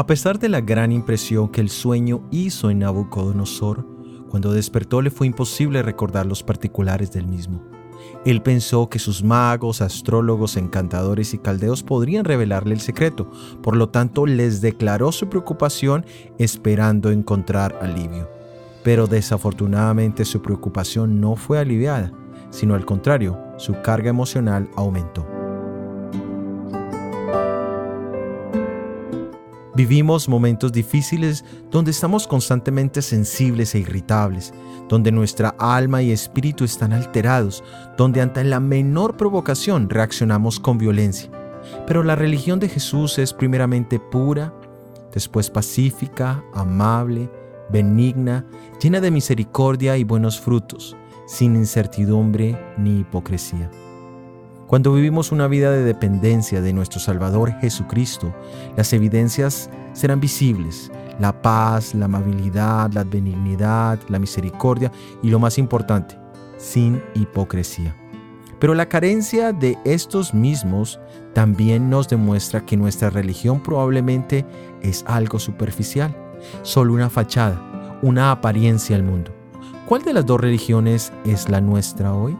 A pesar de la gran impresión que el sueño hizo en Nabucodonosor, cuando despertó le fue imposible recordar los particulares del mismo. Él pensó que sus magos, astrólogos, encantadores y caldeos podrían revelarle el secreto, por lo tanto les declaró su preocupación esperando encontrar alivio. Pero desafortunadamente su preocupación no fue aliviada, sino al contrario, su carga emocional aumentó. Vivimos momentos difíciles donde estamos constantemente sensibles e irritables, donde nuestra alma y espíritu están alterados, donde ante la menor provocación reaccionamos con violencia. Pero la religión de Jesús es primeramente pura, después pacífica, amable, benigna, llena de misericordia y buenos frutos, sin incertidumbre ni hipocresía. Cuando vivimos una vida de dependencia de nuestro Salvador Jesucristo, las evidencias serán visibles. La paz, la amabilidad, la benignidad, la misericordia y lo más importante, sin hipocresía. Pero la carencia de estos mismos también nos demuestra que nuestra religión probablemente es algo superficial, solo una fachada, una apariencia al mundo. ¿Cuál de las dos religiones es la nuestra hoy?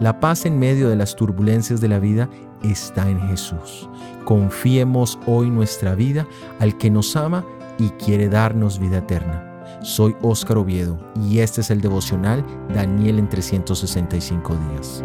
La paz en medio de las turbulencias de la vida está en Jesús. Confiemos hoy nuestra vida al que nos ama y quiere darnos vida eterna. Soy Óscar Oviedo y este es el devocional Daniel en 365 días.